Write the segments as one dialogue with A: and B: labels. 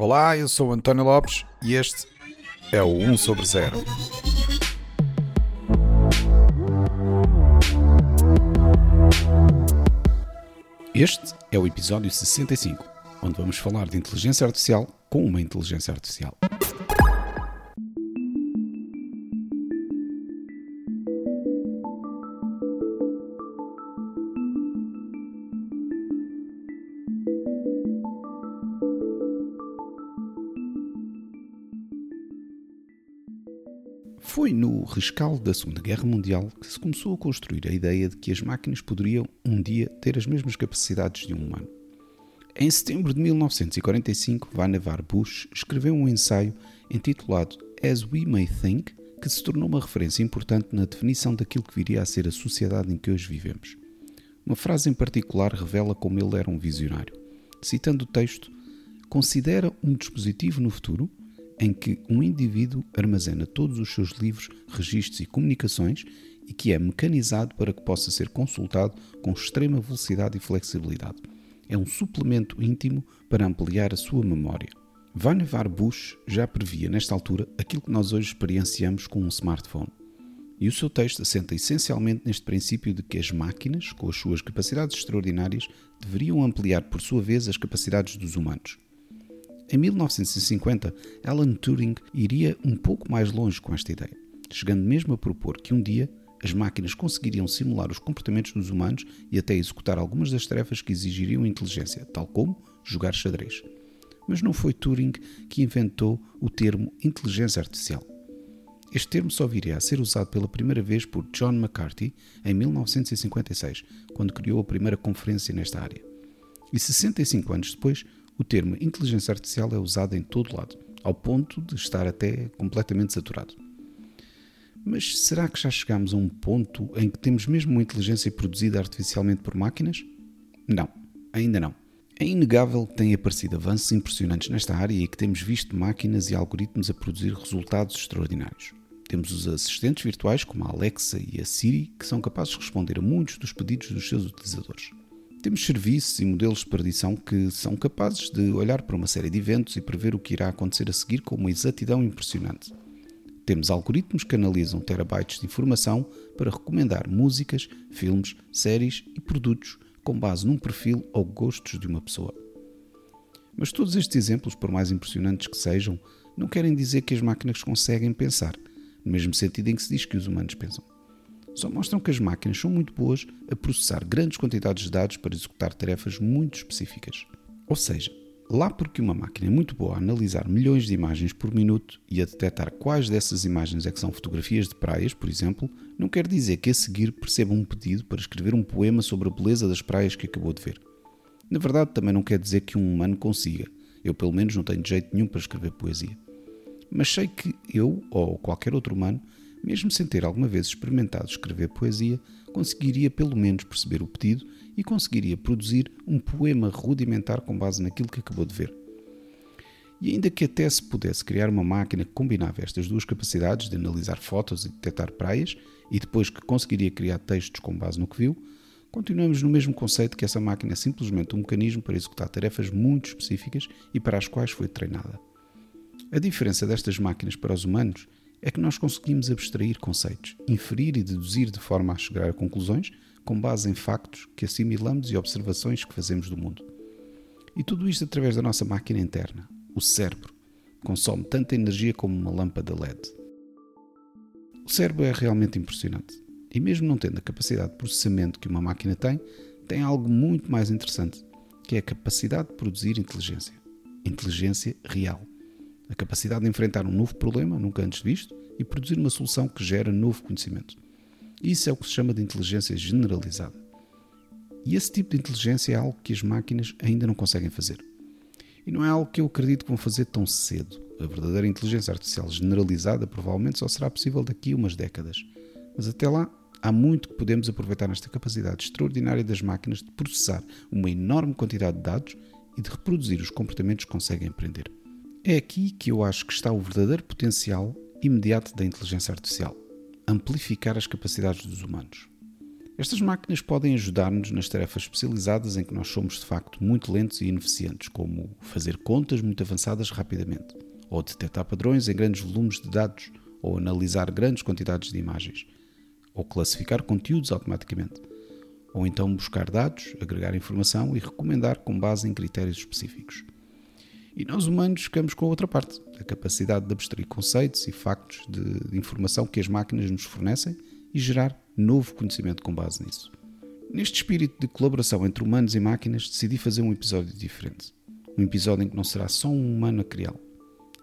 A: Olá, eu sou António Lopes e este é o 1 sobre 0. Este é o episódio 65, onde vamos falar de inteligência artificial com uma inteligência artificial. Rescaldo da Segunda Guerra Mundial que se começou a construir a ideia de que as máquinas poderiam um dia ter as mesmas capacidades de um humano. Em setembro de 1945, Vannevar Bush escreveu um ensaio intitulado As We May Think, que se tornou uma referência importante na definição daquilo que viria a ser a sociedade em que hoje vivemos. Uma frase em particular revela como ele era um visionário. Citando o texto, considera um dispositivo no futuro em que um indivíduo armazena todos os seus livros, registros e comunicações e que é mecanizado para que possa ser consultado com extrema velocidade e flexibilidade. É um suplemento íntimo para ampliar a sua memória. Vannevar Bush já previa nesta altura aquilo que nós hoje experienciamos com um smartphone. E o seu texto assenta essencialmente neste princípio de que as máquinas, com as suas capacidades extraordinárias, deveriam ampliar por sua vez as capacidades dos humanos. Em 1950, Alan Turing iria um pouco mais longe com esta ideia, chegando mesmo a propor que um dia as máquinas conseguiriam simular os comportamentos dos humanos e até executar algumas das tarefas que exigiriam inteligência, tal como jogar xadrez. Mas não foi Turing que inventou o termo inteligência artificial. Este termo só viria a ser usado pela primeira vez por John McCarthy em 1956, quando criou a primeira conferência nesta área. E 65 anos depois, o termo inteligência artificial é usado em todo lado, ao ponto de estar até completamente saturado. Mas será que já chegamos a um ponto em que temos mesmo uma inteligência produzida artificialmente por máquinas? Não, ainda não. É inegável que têm aparecido avanços impressionantes nesta área e que temos visto máquinas e algoritmos a produzir resultados extraordinários. Temos os assistentes virtuais como a Alexa e a Siri que são capazes de responder a muitos dos pedidos dos seus utilizadores. Temos serviços e modelos de predição que são capazes de olhar para uma série de eventos e prever o que irá acontecer a seguir com uma exatidão impressionante. Temos algoritmos que analisam terabytes de informação para recomendar músicas, filmes, séries e produtos com base num perfil ou gostos de uma pessoa. Mas todos estes exemplos, por mais impressionantes que sejam, não querem dizer que as máquinas conseguem pensar, no mesmo sentido em que se diz que os humanos pensam só mostram que as máquinas são muito boas a processar grandes quantidades de dados para executar tarefas muito específicas. Ou seja, lá porque uma máquina é muito boa a analisar milhões de imagens por minuto e a detectar quais dessas imagens é que são fotografias de praias, por exemplo, não quer dizer que a seguir perceba um pedido para escrever um poema sobre a beleza das praias que acabou de ver. Na verdade, também não quer dizer que um humano consiga. Eu, pelo menos, não tenho jeito nenhum para escrever poesia. Mas sei que eu, ou qualquer outro humano, mesmo sem ter alguma vez experimentado escrever poesia, conseguiria pelo menos perceber o pedido e conseguiria produzir um poema rudimentar com base naquilo que acabou de ver. E ainda que até se pudesse criar uma máquina que combinava estas duas capacidades de analisar fotos e detectar praias, e depois que conseguiria criar textos com base no que viu, continuamos no mesmo conceito que essa máquina é simplesmente um mecanismo para executar tarefas muito específicas e para as quais foi treinada. A diferença destas máquinas para os humanos é que nós conseguimos abstrair conceitos, inferir e deduzir de forma a chegar a conclusões com base em factos que assimilamos e observações que fazemos do mundo. E tudo isto através da nossa máquina interna, o cérebro, consome tanta energia como uma lâmpada LED. O cérebro é realmente impressionante. E mesmo não tendo a capacidade de processamento que uma máquina tem, tem algo muito mais interessante, que é a capacidade de produzir inteligência. Inteligência real a capacidade de enfrentar um novo problema, nunca antes visto, e produzir uma solução que gera novo conhecimento. Isso é o que se chama de inteligência generalizada. E esse tipo de inteligência é algo que as máquinas ainda não conseguem fazer. E não é algo que eu acredito que vão fazer tão cedo. A verdadeira inteligência artificial generalizada provavelmente só será possível daqui a umas décadas. Mas até lá, há muito que podemos aproveitar nesta capacidade extraordinária das máquinas de processar uma enorme quantidade de dados e de reproduzir os comportamentos que conseguem aprender. É aqui que eu acho que está o verdadeiro potencial imediato da inteligência artificial: amplificar as capacidades dos humanos. Estas máquinas podem ajudar-nos nas tarefas especializadas em que nós somos de facto muito lentos e ineficientes, como fazer contas muito avançadas rapidamente, ou detectar padrões em grandes volumes de dados, ou analisar grandes quantidades de imagens, ou classificar conteúdos automaticamente, ou então buscar dados, agregar informação e recomendar com base em critérios específicos. E nós humanos ficamos com a outra parte, a capacidade de abstrair conceitos e factos de, informação que as máquinas nos fornecem e gerar novo conhecimento com base nisso. Neste espírito de colaboração entre humanos e máquinas, decidi fazer um episódio diferente. Um episódio em que não será só um humano a criá-lo.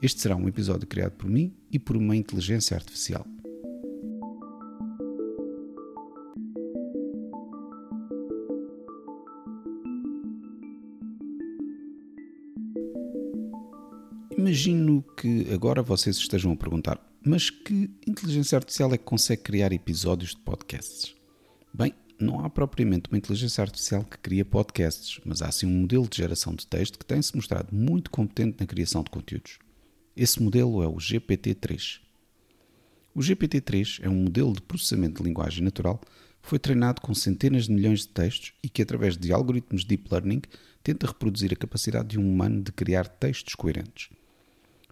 A: Este será um episódio criado por mim e por uma inteligência artificial. Que agora vocês estejam a perguntar: mas que inteligência artificial é que consegue criar episódios de podcasts? Bem, não há propriamente uma inteligência artificial que cria podcasts, mas há sim um modelo de geração de texto que tem-se mostrado muito competente na criação de conteúdos. Esse modelo é o GPT-3. O GPT-3 é um modelo de processamento de linguagem natural que foi treinado com centenas de milhões de textos e que, através de algoritmos de deep learning, tenta reproduzir a capacidade de um humano de criar textos coerentes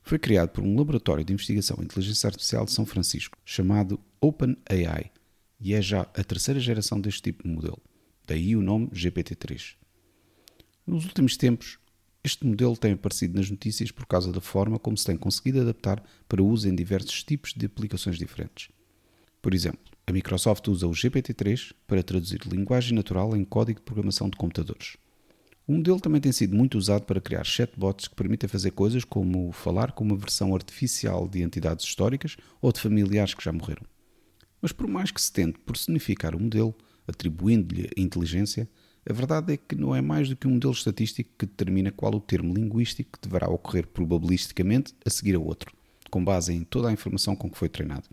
A: foi criado por um laboratório de investigação em inteligência artificial de São Francisco, chamado OpenAI, e é já a terceira geração deste tipo de modelo, daí o nome GPT-3. Nos últimos tempos, este modelo tem aparecido nas notícias por causa da forma como se tem conseguido adaptar para uso em diversos tipos de aplicações diferentes. Por exemplo, a Microsoft usa o GPT-3 para traduzir linguagem natural em código de programação de computadores. O modelo também tem sido muito usado para criar chatbots que permitem fazer coisas como falar com uma versão artificial de entidades históricas ou de familiares que já morreram. Mas por mais que se tente personificar o modelo, atribuindo-lhe inteligência, a verdade é que não é mais do que um modelo estatístico que determina qual o termo linguístico que deverá ocorrer probabilisticamente a seguir a outro, com base em toda a informação com que foi treinado.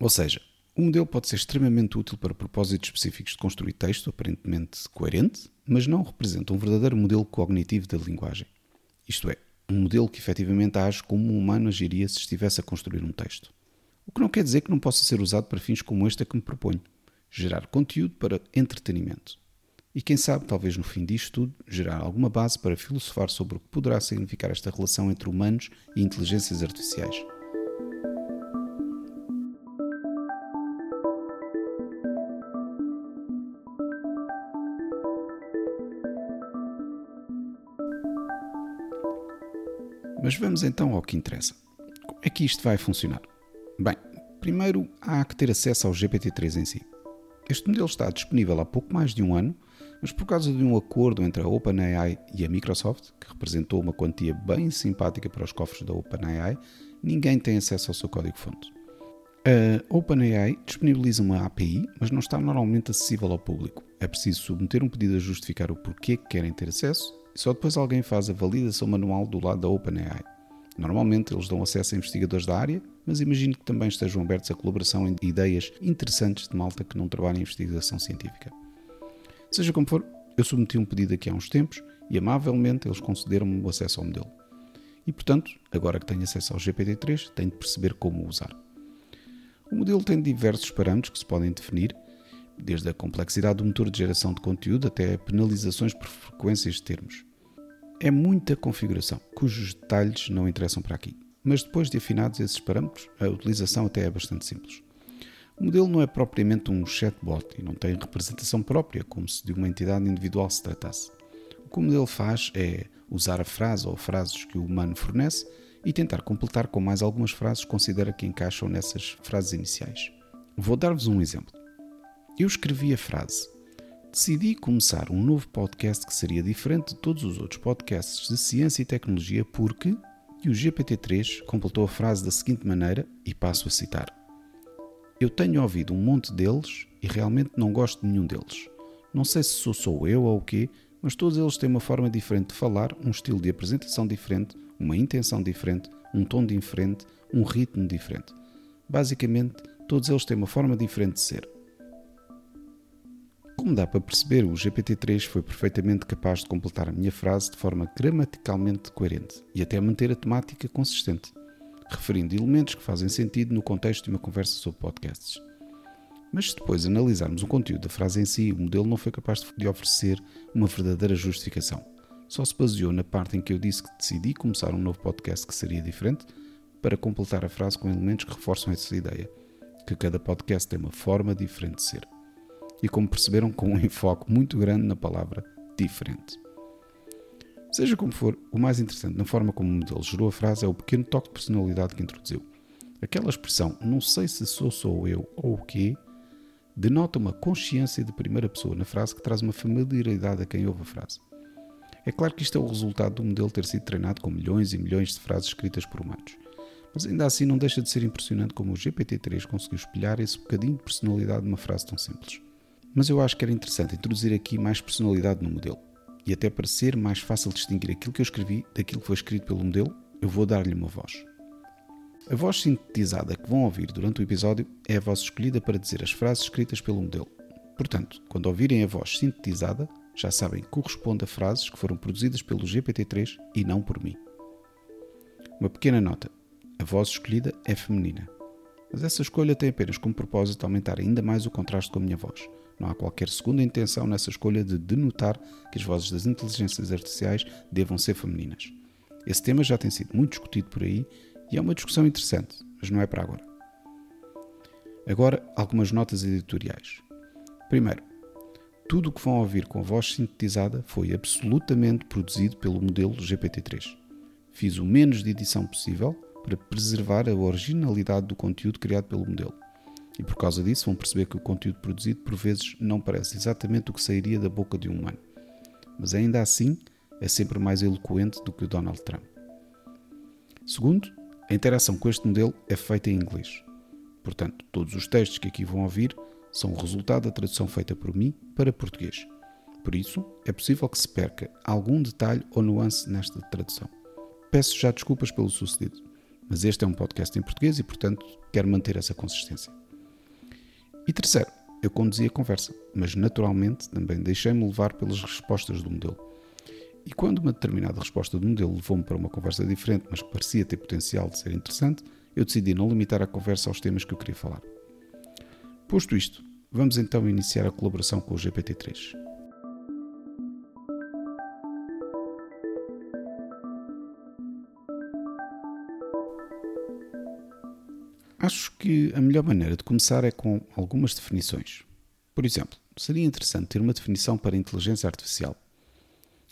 A: Ou seja, o modelo pode ser extremamente útil para propósitos específicos de construir texto aparentemente coerente, mas não representa um verdadeiro modelo cognitivo da linguagem. Isto é, um modelo que efetivamente age como um humano agiria se estivesse a construir um texto. O que não quer dizer que não possa ser usado para fins como este a que me proponho: gerar conteúdo para entretenimento. E quem sabe, talvez no fim disto tudo, gerar alguma base para filosofar sobre o que poderá significar esta relação entre humanos e inteligências artificiais. Mas vamos então ao que interessa. Como é que isto vai funcionar? Bem, primeiro há que ter acesso ao GPT-3 em si. Este modelo está disponível há pouco mais de um ano, mas por causa de um acordo entre a OpenAI e a Microsoft, que representou uma quantia bem simpática para os cofres da OpenAI, ninguém tem acesso ao seu código-fonte. A OpenAI disponibiliza uma API, mas não está normalmente acessível ao público. É preciso submeter um pedido a justificar o porquê que querem ter acesso só depois alguém faz a validação manual do lado da OpenAI. Normalmente eles dão acesso a investigadores da área, mas imagino que também estejam abertos à colaboração em ideias interessantes de malta que não trabalha em investigação científica. Seja como for, eu submeti um pedido aqui há uns tempos e amavelmente eles concederam-me o acesso ao modelo. E portanto, agora que tenho acesso ao GPT-3, tenho de perceber como o usar. O modelo tem diversos parâmetros que se podem definir desde a complexidade do motor de geração de conteúdo até penalizações por frequências de termos. É muita configuração, cujos detalhes não interessam para aqui. Mas depois de afinados esses parâmetros, a utilização até é bastante simples. O modelo não é propriamente um chatbot e não tem representação própria, como se de uma entidade individual se tratasse. O que o modelo faz é usar a frase ou frases que o humano fornece e tentar completar com mais algumas frases que considera que encaixam nessas frases iniciais. Vou dar-vos um exemplo. Eu escrevi a frase: Decidi começar um novo podcast que seria diferente de todos os outros podcasts de ciência e tecnologia porque. E o GPT-3 completou a frase da seguinte maneira, e passo a citar: Eu tenho ouvido um monte deles e realmente não gosto de nenhum deles. Não sei se sou só eu ou o quê, mas todos eles têm uma forma diferente de falar, um estilo de apresentação diferente, uma intenção diferente, um tom diferente, um ritmo diferente. Basicamente, todos eles têm uma forma diferente de ser. Como dá para perceber, o GPT-3 foi perfeitamente capaz de completar a minha frase de forma gramaticalmente coerente e até manter a temática consistente, referindo elementos que fazem sentido no contexto de uma conversa sobre podcasts. Mas se depois analisarmos o conteúdo da frase em si, o modelo não foi capaz de oferecer uma verdadeira justificação. Só se baseou na parte em que eu disse que decidi começar um novo podcast que seria diferente, para completar a frase com elementos que reforçam essa ideia, que cada podcast tem uma forma diferente de ser. E como perceberam, com um enfoque muito grande na palavra diferente. Seja como for, o mais interessante na forma como o modelo gerou a frase é o pequeno toque de personalidade que introduziu. Aquela expressão, não sei se sou sou eu ou o quê, denota uma consciência de primeira pessoa na frase que traz uma familiaridade a quem ouve a frase. É claro que isto é o resultado do modelo ter sido treinado com milhões e milhões de frases escritas por humanos. Mas ainda assim não deixa de ser impressionante como o GPT-3 conseguiu espelhar esse bocadinho de personalidade numa frase tão simples. Mas eu acho que era interessante introduzir aqui mais personalidade no modelo. E até para ser mais fácil distinguir aquilo que eu escrevi daquilo que foi escrito pelo modelo, eu vou dar-lhe uma voz. A voz sintetizada que vão ouvir durante o episódio é a voz escolhida para dizer as frases escritas pelo modelo. Portanto, quando ouvirem a voz sintetizada, já sabem que corresponde a frases que foram produzidas pelo GPT-3 e não por mim. Uma pequena nota: a voz escolhida é feminina. Mas essa escolha tem apenas como propósito aumentar ainda mais o contraste com a minha voz. Não há qualquer segunda intenção nessa escolha de denotar que as vozes das inteligências artificiais devam ser femininas. Esse tema já tem sido muito discutido por aí e é uma discussão interessante, mas não é para agora. Agora, algumas notas editoriais. Primeiro, tudo o que vão ouvir com voz sintetizada foi absolutamente produzido pelo modelo GPT-3. Fiz o menos de edição possível para preservar a originalidade do conteúdo criado pelo modelo. E por causa disso vão perceber que o conteúdo produzido por vezes não parece exatamente o que sairia da boca de um humano. Mas ainda assim é sempre mais eloquente do que o Donald Trump. Segundo, a interação com este modelo é feita em inglês. Portanto, todos os textos que aqui vão ouvir são o resultado da tradução feita por mim para português. Por isso, é possível que se perca algum detalhe ou nuance nesta tradução. Peço já desculpas pelo sucedido, mas este é um podcast em português e, portanto, quero manter essa consistência. E terceiro, eu conduzi a conversa, mas naturalmente também deixei-me levar pelas respostas do modelo. E quando uma determinada resposta do modelo levou-me para uma conversa diferente, mas que parecia ter potencial de ser interessante, eu decidi não limitar a conversa aos temas que eu queria falar. Posto isto, vamos então iniciar a colaboração com o GPT-3. Acho que a melhor maneira de começar é com algumas definições. Por exemplo, seria interessante ter uma definição para inteligência artificial.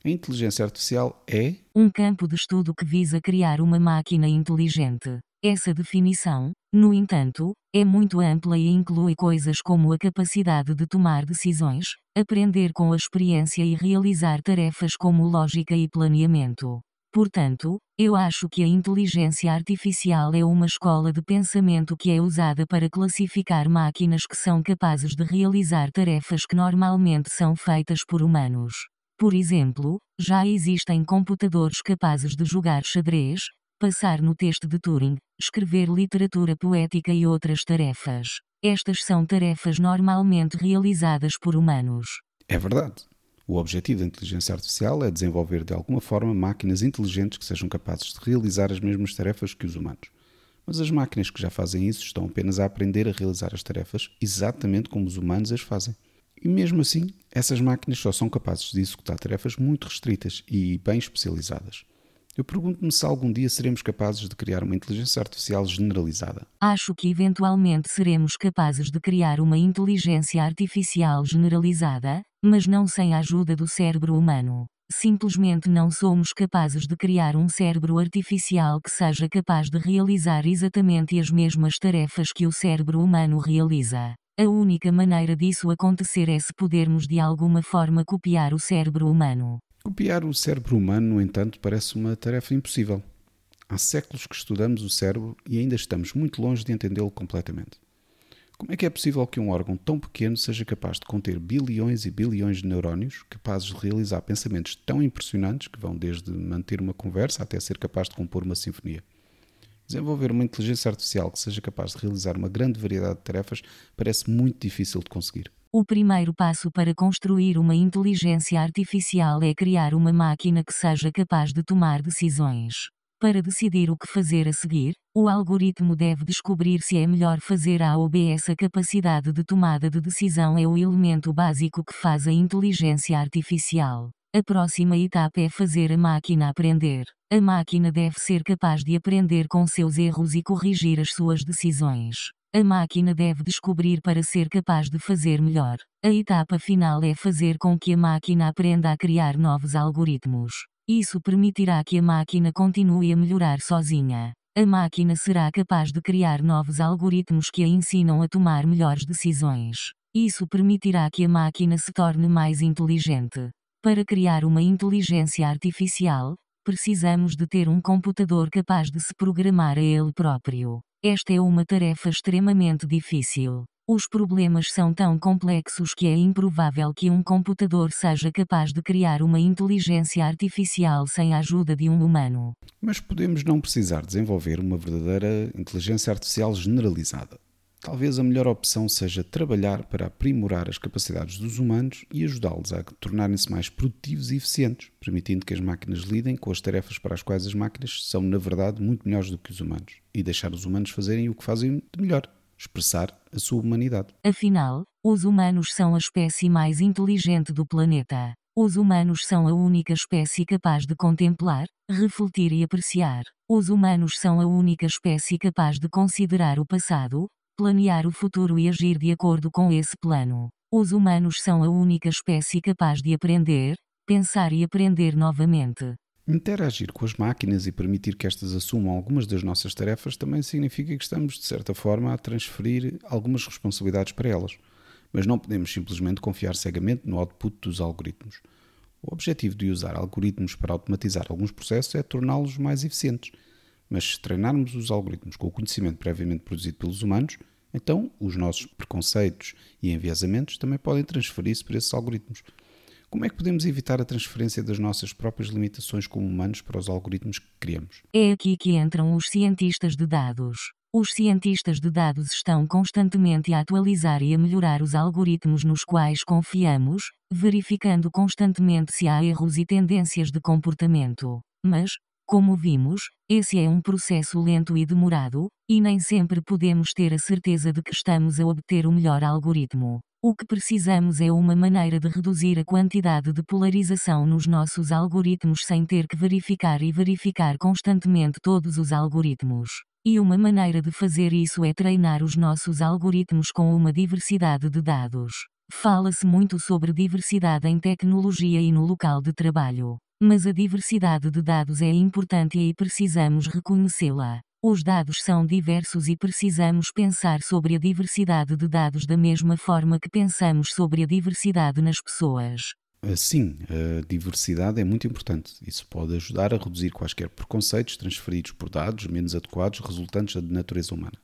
A: A inteligência artificial é
B: um campo de estudo que visa criar uma máquina inteligente. Essa definição, no entanto, é muito ampla e inclui coisas como a capacidade de tomar decisões, aprender com a experiência e realizar tarefas como lógica e planeamento. Portanto, eu acho que a inteligência artificial é uma escola de pensamento que é usada para classificar máquinas que são capazes de realizar tarefas que normalmente são feitas por humanos. Por exemplo, já existem computadores capazes de jogar xadrez, passar no teste de Turing, escrever literatura poética e outras tarefas. Estas são tarefas normalmente realizadas por humanos.
A: É verdade. O objetivo da inteligência artificial é desenvolver de alguma forma máquinas inteligentes que sejam capazes de realizar as mesmas tarefas que os humanos. Mas as máquinas que já fazem isso estão apenas a aprender a realizar as tarefas exatamente como os humanos as fazem. E mesmo assim, essas máquinas só são capazes de executar tarefas muito restritas e bem especializadas. Eu pergunto-me se algum dia seremos capazes de criar uma inteligência artificial generalizada.
B: Acho que eventualmente seremos capazes de criar uma inteligência artificial generalizada, mas não sem a ajuda do cérebro humano. Simplesmente não somos capazes de criar um cérebro artificial que seja capaz de realizar exatamente as mesmas tarefas que o cérebro humano realiza. A única maneira disso acontecer é se pudermos de alguma forma copiar o cérebro humano.
A: Copiar o cérebro humano, no entanto, parece uma tarefa impossível. Há séculos que estudamos o cérebro e ainda estamos muito longe de entendê-lo completamente. Como é que é possível que um órgão tão pequeno seja capaz de conter bilhões e bilhões de neurónios, capazes de realizar pensamentos tão impressionantes que vão desde manter uma conversa até ser capaz de compor uma sinfonia? Desenvolver uma inteligência artificial que seja capaz de realizar uma grande variedade de tarefas parece muito difícil de conseguir.
B: O primeiro passo para construir uma inteligência artificial é criar uma máquina que seja capaz de tomar decisões. Para decidir o que fazer a seguir, o algoritmo deve descobrir se é melhor fazer A ou B. Essa capacidade de tomada de decisão é o elemento básico que faz a inteligência artificial. A próxima etapa é fazer a máquina aprender. A máquina deve ser capaz de aprender com seus erros e corrigir as suas decisões. A máquina deve descobrir para ser capaz de fazer melhor. A etapa final é fazer com que a máquina aprenda a criar novos algoritmos. Isso permitirá que a máquina continue a melhorar sozinha. A máquina será capaz de criar novos algoritmos que a ensinam a tomar melhores decisões. Isso permitirá que a máquina se torne mais inteligente. Para criar uma inteligência artificial, precisamos de ter um computador capaz de se programar a ele próprio. Esta é uma tarefa extremamente difícil. Os problemas são tão complexos que é improvável que um computador seja capaz de criar uma inteligência artificial sem a ajuda de um humano.
A: Mas podemos não precisar desenvolver uma verdadeira inteligência artificial generalizada. Talvez a melhor opção seja trabalhar para aprimorar as capacidades dos humanos e ajudá-los a tornarem-se mais produtivos e eficientes, permitindo que as máquinas lidem com as tarefas para as quais as máquinas são, na verdade, muito melhores do que os humanos, e deixar os humanos fazerem o que fazem de melhor, expressar a sua humanidade.
B: Afinal, os humanos são a espécie mais inteligente do planeta. Os humanos são a única espécie capaz de contemplar, refletir e apreciar. Os humanos são a única espécie capaz de considerar o passado, planear o futuro e agir de acordo com esse plano. Os humanos são a única espécie capaz de aprender, pensar e aprender novamente.
A: Interagir com as máquinas e permitir que estas assumam algumas das nossas tarefas também significa que estamos, de certa forma, a transferir algumas responsabilidades para elas. Mas não podemos simplesmente confiar cegamente no output dos algoritmos. O objetivo de usar algoritmos para automatizar alguns processos é torná-los mais eficientes. Mas se treinarmos os algoritmos com o conhecimento previamente produzido pelos humanos, então os nossos preconceitos e enviesamentos também podem transferir-se para esses algoritmos. Como é que podemos evitar a transferência das nossas próprias limitações como humanos para os algoritmos que criamos?
B: É aqui que entram os cientistas de dados. Os cientistas de dados estão constantemente a atualizar e a melhorar os algoritmos nos quais confiamos, verificando constantemente se há erros e tendências de comportamento. Mas, como vimos, esse é um processo lento e demorado, e nem sempre podemos ter a certeza de que estamos a obter o melhor algoritmo. O que precisamos é uma maneira de reduzir a quantidade de polarização nos nossos algoritmos sem ter que verificar e verificar constantemente todos os algoritmos. E uma maneira de fazer isso é treinar os nossos algoritmos com uma diversidade de dados. Fala-se muito sobre diversidade em tecnologia e no local de trabalho. Mas a diversidade de dados é importante e precisamos reconhecê-la. Os dados são diversos e precisamos pensar sobre a diversidade de dados da mesma forma que pensamos sobre a diversidade nas pessoas.
A: Sim, a diversidade é muito importante. Isso pode ajudar a reduzir quaisquer preconceitos transferidos por dados menos adequados resultantes da natureza humana.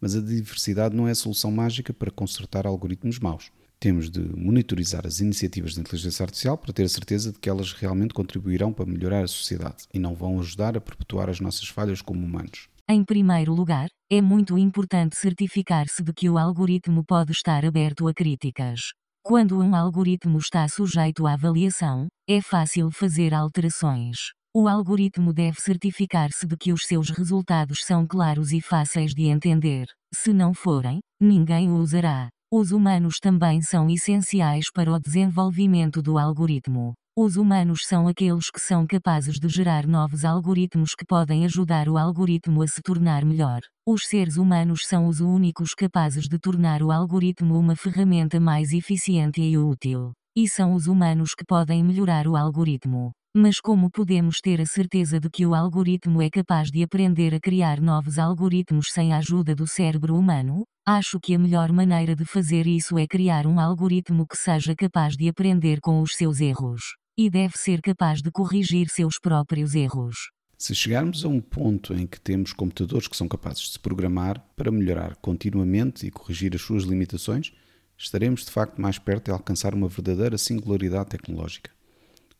A: Mas a diversidade não é a solução mágica para consertar algoritmos maus. Temos de monitorizar as iniciativas de inteligência artificial para ter a certeza de que elas realmente contribuirão para melhorar a sociedade e não vão ajudar a perpetuar as nossas falhas como humanos.
B: Em primeiro lugar, é muito importante certificar-se de que o algoritmo pode estar aberto a críticas. Quando um algoritmo está sujeito à avaliação, é fácil fazer alterações. O algoritmo deve certificar-se de que os seus resultados são claros e fáceis de entender. Se não forem, ninguém o usará. Os humanos também são essenciais para o desenvolvimento do algoritmo. Os humanos são aqueles que são capazes de gerar novos algoritmos que podem ajudar o algoritmo a se tornar melhor. Os seres humanos são os únicos capazes de tornar o algoritmo uma ferramenta mais eficiente e útil. E são os humanos que podem melhorar o algoritmo. Mas como podemos ter a certeza de que o algoritmo é capaz de aprender a criar novos algoritmos sem a ajuda do cérebro humano? Acho que a melhor maneira de fazer isso é criar um algoritmo que seja capaz de aprender com os seus erros e deve ser capaz de corrigir seus próprios erros.
A: Se chegarmos a um ponto em que temos computadores que são capazes de se programar para melhorar continuamente e corrigir as suas limitações, estaremos de facto mais perto de alcançar uma verdadeira singularidade tecnológica.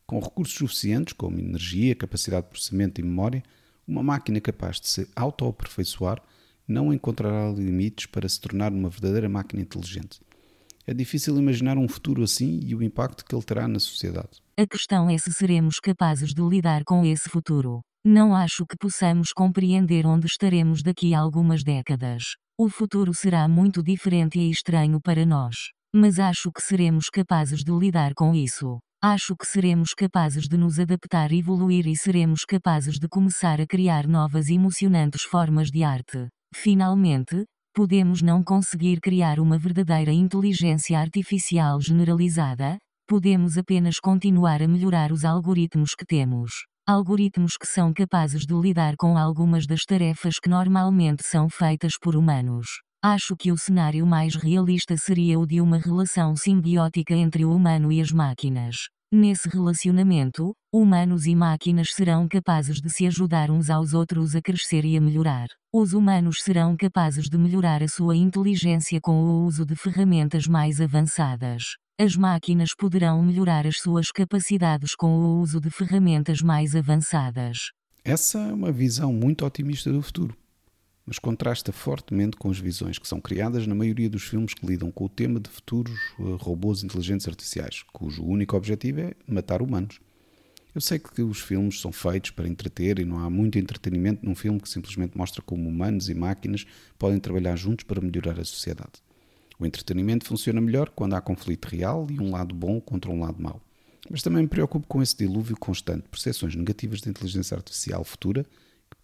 A: Com recursos suficientes, como energia, capacidade de processamento e memória, uma máquina capaz de se auto-aperfeiçoar não encontrará limites para se tornar uma verdadeira máquina inteligente. É difícil imaginar um futuro assim e o impacto que ele terá na sociedade.
B: A questão é se seremos capazes de lidar com esse futuro. Não acho que possamos compreender onde estaremos daqui a algumas décadas. O futuro será muito diferente e estranho para nós. Mas acho que seremos capazes de lidar com isso. Acho que seremos capazes de nos adaptar e evoluir e seremos capazes de começar a criar novas e emocionantes formas de arte. Finalmente, podemos não conseguir criar uma verdadeira inteligência artificial generalizada, podemos apenas continuar a melhorar os algoritmos que temos. Algoritmos que são capazes de lidar com algumas das tarefas que normalmente são feitas por humanos. Acho que o cenário mais realista seria o de uma relação simbiótica entre o humano e as máquinas. Nesse relacionamento, humanos e máquinas serão capazes de se ajudar uns aos outros a crescer e a melhorar. Os humanos serão capazes de melhorar a sua inteligência com o uso de ferramentas mais avançadas. As máquinas poderão melhorar as suas capacidades com o uso de ferramentas mais avançadas.
A: Essa é uma visão muito otimista do futuro mas contrasta fortemente com as visões que são criadas na maioria dos filmes que lidam com o tema de futuros eh, robôs inteligentes artificiais, cujo único objetivo é matar humanos. Eu sei que os filmes são feitos para entreter e não há muito entretenimento num filme que simplesmente mostra como humanos e máquinas podem trabalhar juntos para melhorar a sociedade. O entretenimento funciona melhor quando há conflito real e um lado bom contra um lado mau. Mas também me preocupo com esse dilúvio constante de percepções negativas da inteligência artificial futura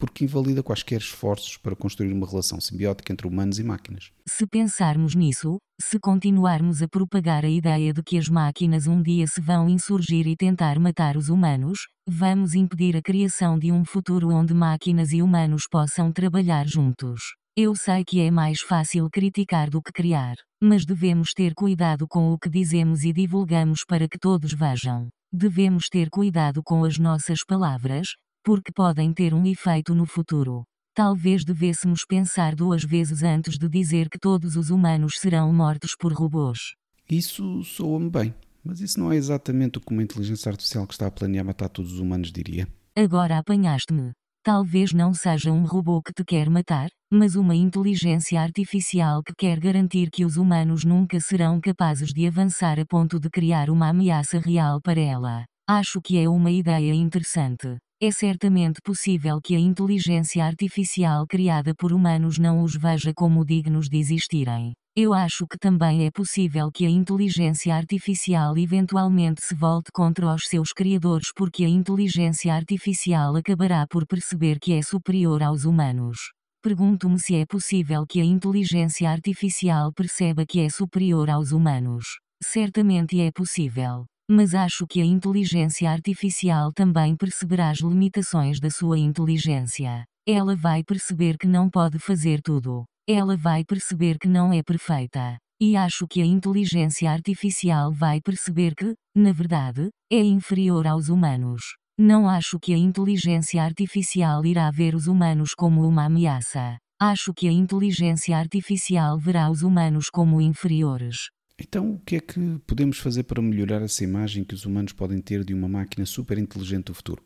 A: porque invalida quaisquer esforços para construir uma relação simbiótica entre humanos e máquinas.
B: Se pensarmos nisso, se continuarmos a propagar a ideia de que as máquinas um dia se vão insurgir e tentar matar os humanos, vamos impedir a criação de um futuro onde máquinas e humanos possam trabalhar juntos. Eu sei que é mais fácil criticar do que criar, mas devemos ter cuidado com o que dizemos e divulgamos para que todos vejam. Devemos ter cuidado com as nossas palavras, porque podem ter um efeito no futuro. Talvez devêssemos pensar duas vezes antes de dizer que todos os humanos serão mortos por robôs.
A: Isso soa-me bem, mas isso não é exatamente o que uma inteligência artificial que está a planear matar todos os humanos diria.
B: Agora apanhaste-me. Talvez não seja um robô que te quer matar, mas uma inteligência artificial que quer garantir que os humanos nunca serão capazes de avançar a ponto de criar uma ameaça real para ela. Acho que é uma ideia interessante. É certamente possível que a inteligência artificial criada por humanos não os veja como dignos de existirem. Eu acho que também é possível que a inteligência artificial eventualmente se volte contra os seus criadores porque a inteligência artificial acabará por perceber que é superior aos humanos. Pergunto-me se é possível que a inteligência artificial perceba que é superior aos humanos. Certamente é possível. Mas acho que a inteligência artificial também perceberá as limitações da sua inteligência. Ela vai perceber que não pode fazer tudo. Ela vai perceber que não é perfeita. E acho que a inteligência artificial vai perceber que, na verdade, é inferior aos humanos. Não acho que a inteligência artificial irá ver os humanos como uma ameaça. Acho que a inteligência artificial verá os humanos como inferiores.
A: Então, o que é que podemos fazer para melhorar essa imagem que os humanos podem ter de uma máquina super inteligente do futuro?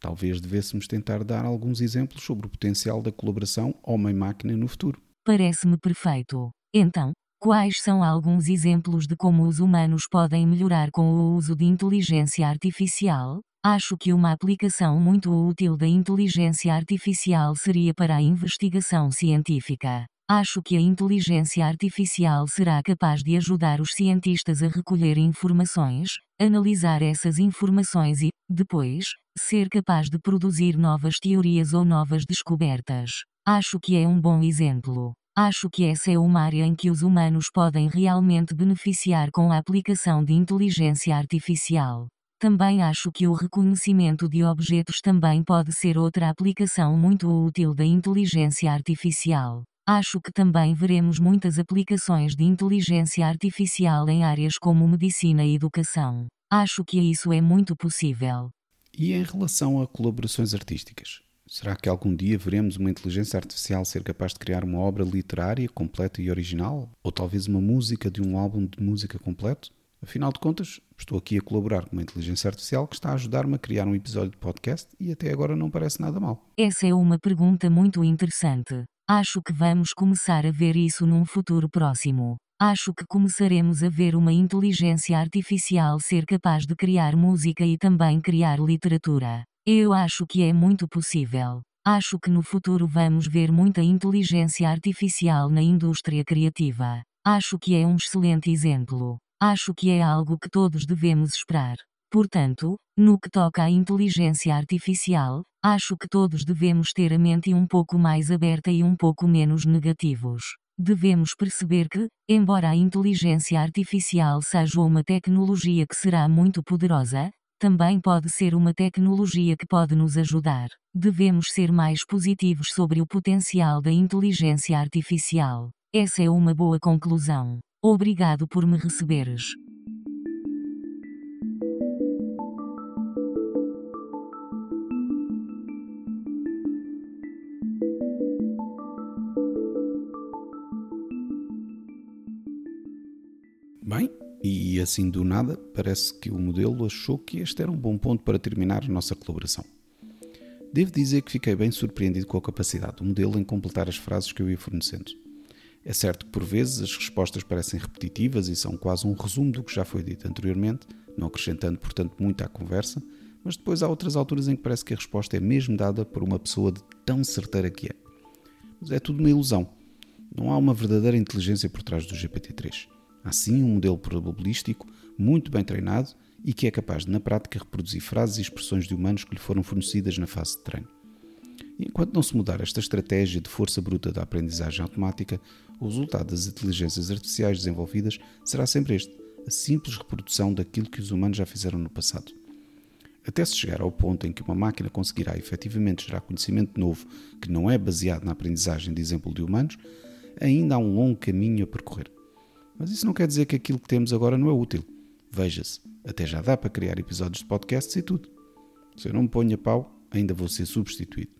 A: Talvez devêssemos tentar dar alguns exemplos sobre o potencial da colaboração homem-máquina no futuro.
B: Parece-me perfeito. Então, quais são alguns exemplos de como os humanos podem melhorar com o uso de inteligência artificial? Acho que uma aplicação muito útil da inteligência artificial seria para a investigação científica. Acho que a inteligência artificial será capaz de ajudar os cientistas a recolher informações, analisar essas informações e, depois, ser capaz de produzir novas teorias ou novas descobertas. Acho que é um bom exemplo. Acho que essa é uma área em que os humanos podem realmente beneficiar com a aplicação de inteligência artificial. Também acho que o reconhecimento de objetos também pode ser outra aplicação muito útil da inteligência artificial. Acho que também veremos muitas aplicações de inteligência artificial em áreas como medicina e educação. Acho que isso é muito possível.
A: E em relação a colaborações artísticas? Será que algum dia veremos uma inteligência artificial ser capaz de criar uma obra literária completa e original? Ou talvez uma música de um álbum de música completo? Afinal de contas, estou aqui a colaborar com uma inteligência artificial que está a ajudar-me a criar um episódio de podcast e até agora não parece nada mal.
B: Essa é uma pergunta muito interessante. Acho que vamos começar a ver isso num futuro próximo. Acho que começaremos a ver uma inteligência artificial ser capaz de criar música e também criar literatura. Eu acho que é muito possível. Acho que no futuro vamos ver muita inteligência artificial na indústria criativa. Acho que é um excelente exemplo. Acho que é algo que todos devemos esperar. Portanto, no que toca à inteligência artificial, acho que todos devemos ter a mente um pouco mais aberta e um pouco menos negativos. Devemos perceber que, embora a inteligência artificial seja uma tecnologia que será muito poderosa, também pode ser uma tecnologia que pode nos ajudar. Devemos ser mais positivos sobre o potencial da inteligência artificial. Essa é uma boa conclusão. Obrigado por me receberes.
A: Bem, e assim do nada, parece que o modelo achou que este era um bom ponto para terminar a nossa colaboração. Devo dizer que fiquei bem surpreendido com a capacidade do modelo em completar as frases que eu ia fornecendo. É certo que por vezes as respostas parecem repetitivas e são quase um resumo do que já foi dito anteriormente, não acrescentando, portanto, muito à conversa, mas depois há outras alturas em que parece que a resposta é mesmo dada por uma pessoa de tão certeira que é. Mas é tudo uma ilusão. Não há uma verdadeira inteligência por trás do GPT-3. Há sim um modelo probabilístico muito bem treinado e que é capaz de, na prática, reproduzir frases e expressões de humanos que lhe foram fornecidas na fase de treino. Enquanto não se mudar esta estratégia de força bruta da aprendizagem automática, o resultado das inteligências artificiais desenvolvidas será sempre este: a simples reprodução daquilo que os humanos já fizeram no passado. Até se chegar ao ponto em que uma máquina conseguirá efetivamente gerar conhecimento novo que não é baseado na aprendizagem de exemplo de humanos, ainda há um longo caminho a percorrer. Mas isso não quer dizer que aquilo que temos agora não é útil. Veja-se, até já dá para criar episódios de podcasts e tudo. Se eu não me ponho a pau, ainda vou ser substituído.